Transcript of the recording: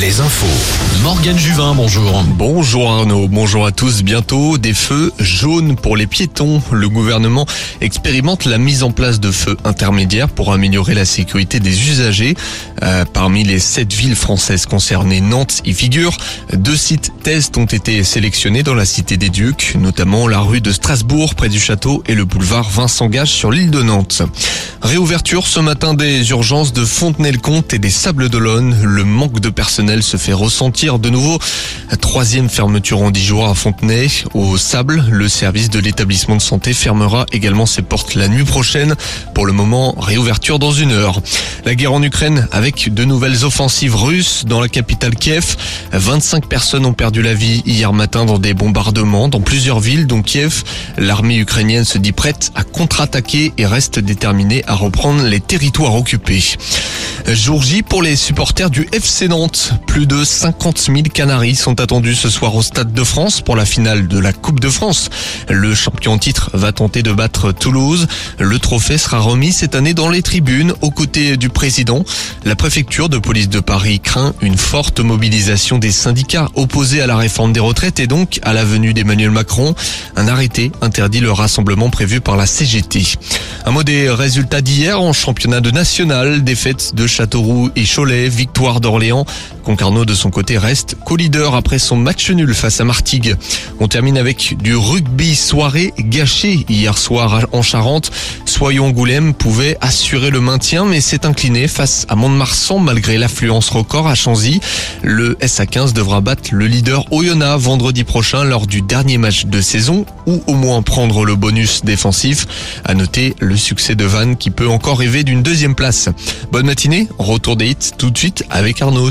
Les infos. Morgane Juvin, bonjour. Bonjour Arnaud, bonjour à tous. Bientôt des feux jaunes pour les piétons. Le gouvernement expérimente la mise en place de feux intermédiaires pour améliorer la sécurité des usagers. Euh, parmi les sept villes françaises concernées, Nantes y figure. Deux sites tests ont été sélectionnés dans la cité des Ducs, notamment la rue de Strasbourg près du château et le boulevard Vincent Gage sur l'île de Nantes. Réouverture ce matin des urgences de Fontenay-le-Comte et des Sables-d'Olonne. Le manque de personnel se fait ressentir de nouveau. Troisième fermeture en dix jours à Fontenay. Au Sable, le service de l'établissement de santé fermera également ses portes la nuit prochaine. Pour le moment, réouverture dans une heure. La guerre en Ukraine avec de nouvelles offensives russes dans la capitale Kiev. 25 personnes ont perdu la vie hier matin dans des bombardements dans plusieurs villes dont Kiev. L'armée ukrainienne se dit prête à contre-attaquer et reste déterminée à reprendre les territoires occupés. Jour J pour les supporters du FC. Plus de 50 000 Canaries sont attendus ce soir au Stade de France pour la finale de la Coupe de France. Le champion titre va tenter de battre Toulouse. Le trophée sera remis cette année dans les tribunes aux côtés du président. La préfecture de police de Paris craint une forte mobilisation des syndicats opposés à la réforme des retraites et donc à la venue d'Emmanuel Macron. Un arrêté interdit le rassemblement prévu par la CGT. Un mot des résultats d'hier en championnat de national, défaite de Châteauroux et Cholet, victoire d'Orléans. Concarneau de son côté reste co-leader après son match nul face à Martigues. On termine avec du rugby soirée gâché hier soir en Charente. Soyons Angoulême pouvait assurer le maintien mais s'est incliné face à Mont-de-Marsan malgré l'affluence record à Chanzy. Le SA15 devra battre le leader Oyonnax vendredi prochain lors du dernier match de saison ou au moins prendre le bonus défensif. À noter le succès de Vannes qui peut encore rêver d'une deuxième place. Bonne matinée, retour des hits tout de suite avec Arnaud